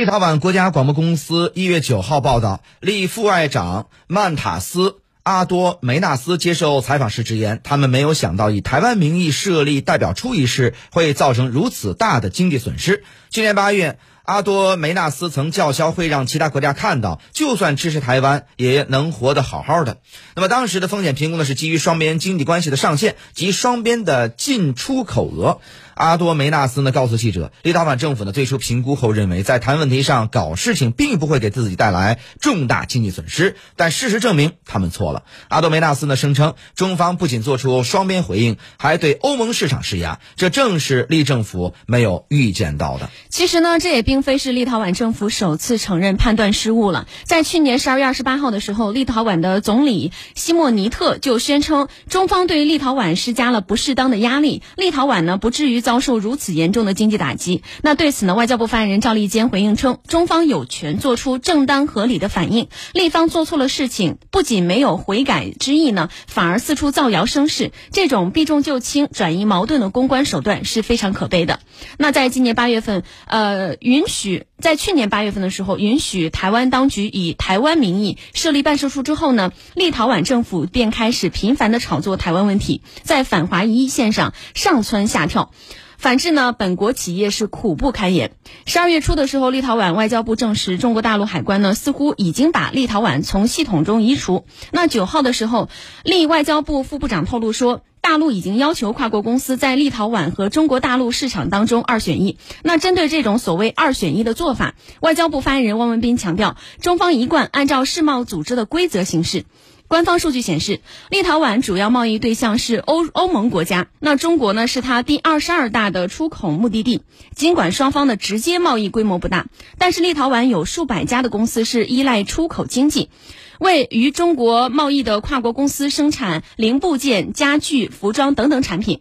立陶宛国家广播公司一月九号报道，立副外长曼塔斯。阿多梅纳斯接受采访时直言，他们没有想到以台湾名义设立代表处一事会造成如此大的经济损失。去年八月。阿多梅纳斯曾叫嚣，会让其他国家看到，就算支持台湾，也能活得好好的。那么当时的风险评估呢，是基于双边经济关系的上限及双边的进出口额。阿多梅纳斯呢告诉记者，立陶宛政府呢最初评估后认为，在谈问题上搞事情并不会给自己带来重大经济损失，但事实证明他们错了。阿多梅纳斯呢声称，中方不仅做出双边回应，还对欧盟市场施压，这正是立政府没有预见到的。其实呢，这也并非是立陶宛政府首次承认判断失误了。在去年十二月二十八号的时候，立陶宛的总理西莫尼特就宣称，中方对立陶宛施加了不适当的压力，立陶宛呢不至于遭。受如此严重的经济打击，那对此呢？外交部发言人赵立坚回应称，中方有权做出正当合理的反应，立方做错了事情，不仅没有悔改之意呢，反而四处造谣生事，这种避重就轻、转移矛盾的公关手段是非常可悲的。那在今年八月份，呃，云许在去年八月份的时候，允许台湾当局以台湾名义设立办事处之后呢，立陶宛政府便开始频繁的炒作台湾问题，在反华一线上上蹿下跳。反之呢，本国企业是苦不堪言。十二月初的时候，立陶宛外交部证实，中国大陆海关呢似乎已经把立陶宛从系统中移除。那九号的时候，立外交部副部长透露说，大陆已经要求跨国公司在立陶宛和中国大陆市场当中二选一。那针对这种所谓二选一的做法，外交部发言人汪文斌强调，中方一贯按照世贸组织的规则行事。官方数据显示，立陶宛主要贸易对象是欧欧盟国家，那中国呢是它第二十二大的出口目的地。尽管双方的直接贸易规模不大，但是立陶宛有数百家的公司是依赖出口经济，为与中国贸易的跨国公司生产零部件、家具、服装等等产品。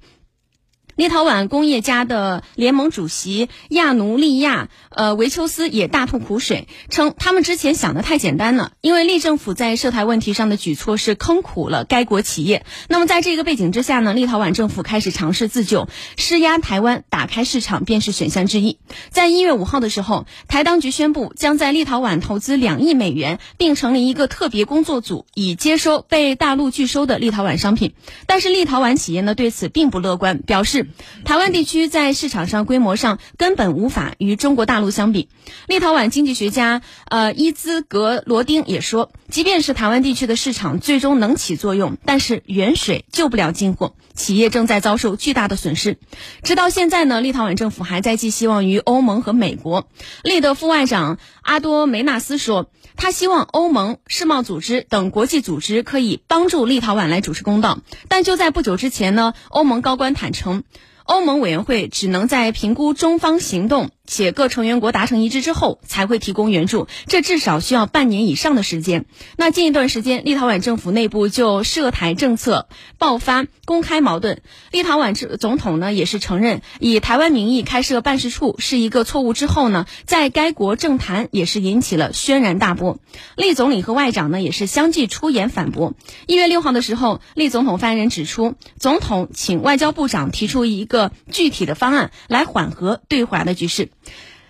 立陶宛工业家的联盟主席亚努利亚呃维丘斯也大吐苦水，称他们之前想的太简单了，因为立政府在涉台问题上的举措是坑苦了该国企业。那么在这个背景之下呢，立陶宛政府开始尝试自救，施压台湾打开市场便是选项之一。在一月五号的时候，台当局宣布将在立陶宛投资两亿美元，并成立一个特别工作组，以接收被大陆拒收的立陶宛商品。但是立陶宛企业呢对此并不乐观，表示。台湾地区在市场上规模上根本无法与中国大陆相比。立陶宛经济学家呃伊兹格罗丁也说，即便是台湾地区的市场最终能起作用，但是远水救不了近火，企业正在遭受巨大的损失。直到现在呢，立陶宛政府还在寄希望于欧盟和美国。立德副外长阿多梅纳斯说，他希望欧盟、世贸组织等国际组织可以帮助立陶宛来主持公道。但就在不久之前呢，欧盟高官坦诚。欧盟委员会只能在评估中方行动。且各成员国达成一致之后，才会提供援助，这至少需要半年以上的时间。那近一段时间，立陶宛政府内部就涉台政策爆发公开矛盾。立陶宛总统呢也是承认以台湾名义开设办事处是一个错误。之后呢，在该国政坛也是引起了轩然大波。立总理和外长呢也是相继出言反驳。一月六号的时候，立总统发言人指出，总统请外交部长提出一个具体的方案来缓和对华的局势。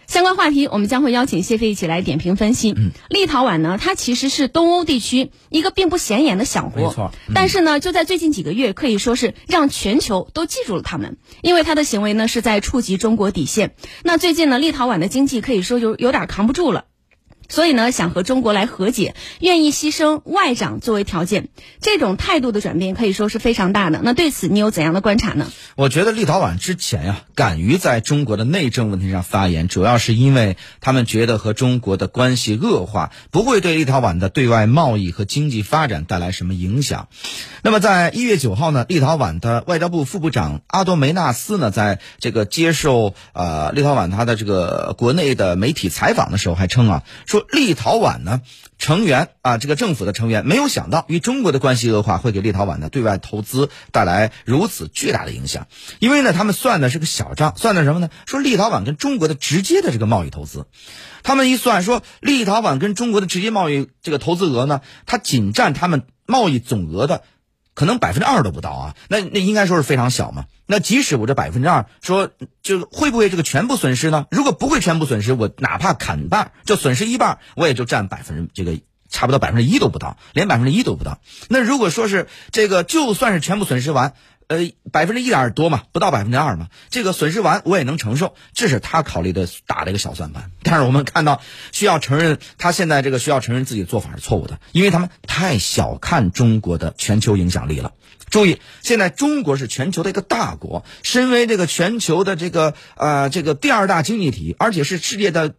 相关话题，我们将会邀请谢飞一起来点评分析。嗯，立陶宛呢，它其实是东欧地区一个并不显眼的小国，没错。但是呢，就在最近几个月，可以说是让全球都记住了他们，因为他的行为呢是在触及中国底线。那最近呢，立陶宛的经济可以说有有点扛不住了。所以呢，想和中国来和解，愿意牺牲外长作为条件，这种态度的转变可以说是非常大的。那对此你有怎样的观察呢？我觉得立陶宛之前呀，敢于在中国的内政问题上发言，主要是因为他们觉得和中国的关系恶化不会对立陶宛的对外贸易和经济发展带来什么影响。那么在一月九号呢，立陶宛的外交部副部长阿多梅纳斯呢，在这个接受呃立陶宛他的这个国内的媒体采访的时候，还称啊说。立陶宛呢，成员啊，这个政府的成员没有想到与中国的关系恶化会给立陶宛的对外投资带来如此巨大的影响，因为呢，他们算的是个小账，算的什么呢？说立陶宛跟中国的直接的这个贸易投资，他们一算说，立陶宛跟中国的直接贸易这个投资额呢，它仅占他们贸易总额的。可能百分之二都不到啊。那那应该说是非常小嘛。那即使我这百分之二，说就会不会这个全部损失呢？如果不会全部损失，我哪怕砍半，就损失一半，我也就占百分之这个差不多百分之一都不到，连百分之一都不到。那如果说是这个，就算是全部损失完。呃，百分之一点多嘛，不到百分之二嘛，这个损失完我也能承受，这是他考虑的打的一个小算盘。但是我们看到，需要承认他现在这个需要承认自己做法是错误的，因为他们太小看中国的全球影响力了。注意，现在中国是全球的一个大国，身为这个全球的这个呃这个第二大经济体，而且是世界的。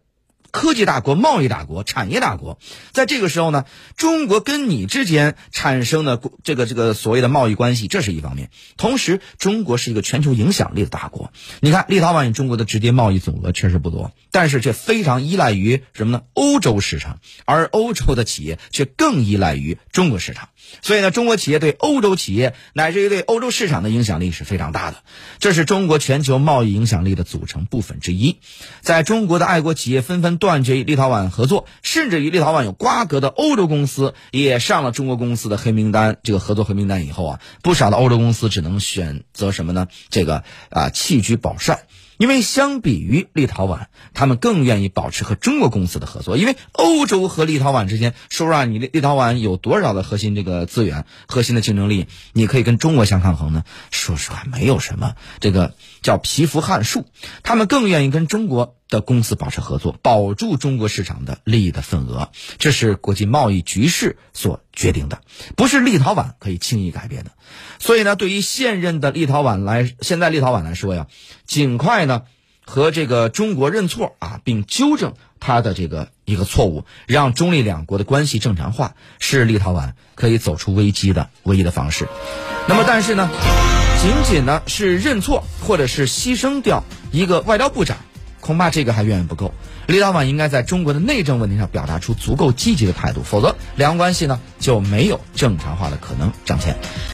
科技大国、贸易大国、产业大国，在这个时候呢，中国跟你之间产生的这个这个所谓的贸易关系，这是一方面。同时，中国是一个全球影响力的大国。你看，立陶宛与中国的直接贸易总额确实不多，但是却非常依赖于什么呢？欧洲市场，而欧洲的企业却更依赖于中国市场。所以呢，中国企业对欧洲企业乃至于对欧洲市场的影响力是非常大的，这是中国全球贸易影响力的组成部分之一。在中国的爱国企业纷纷断绝与立陶宛合作，甚至与立陶宛有瓜葛的欧洲公司也上了中国公司的黑名单，这个合作黑名单以后啊，不少的欧洲公司只能选择什么呢？这个啊，弃车保帅。因为相比于立陶宛，他们更愿意保持和中国公司的合作。因为欧洲和立陶宛之间，说实话，你立立陶宛有多少的核心这个资源、核心的竞争力，你可以跟中国相抗衡呢？说实话，没有什么。这个叫蚍蜉撼树，他们更愿意跟中国的公司保持合作，保住中国市场的利益的份额。这是国际贸易局势所决定的，不是立陶宛可以轻易改变的。所以呢，对于现任的立陶宛来，现在立陶宛来说呀，尽快呢和这个中国认错啊，并纠正他的这个一个错误，让中立两国的关系正常化，是立陶宛可以走出危机的唯一的方式。那么，但是呢，仅仅呢是认错，或者是牺牲掉一个外交部长，恐怕这个还远远不够。立陶宛应该在中国的内政问题上表达出足够积极的态度，否则两岸关系呢就没有正常化的可能。张倩。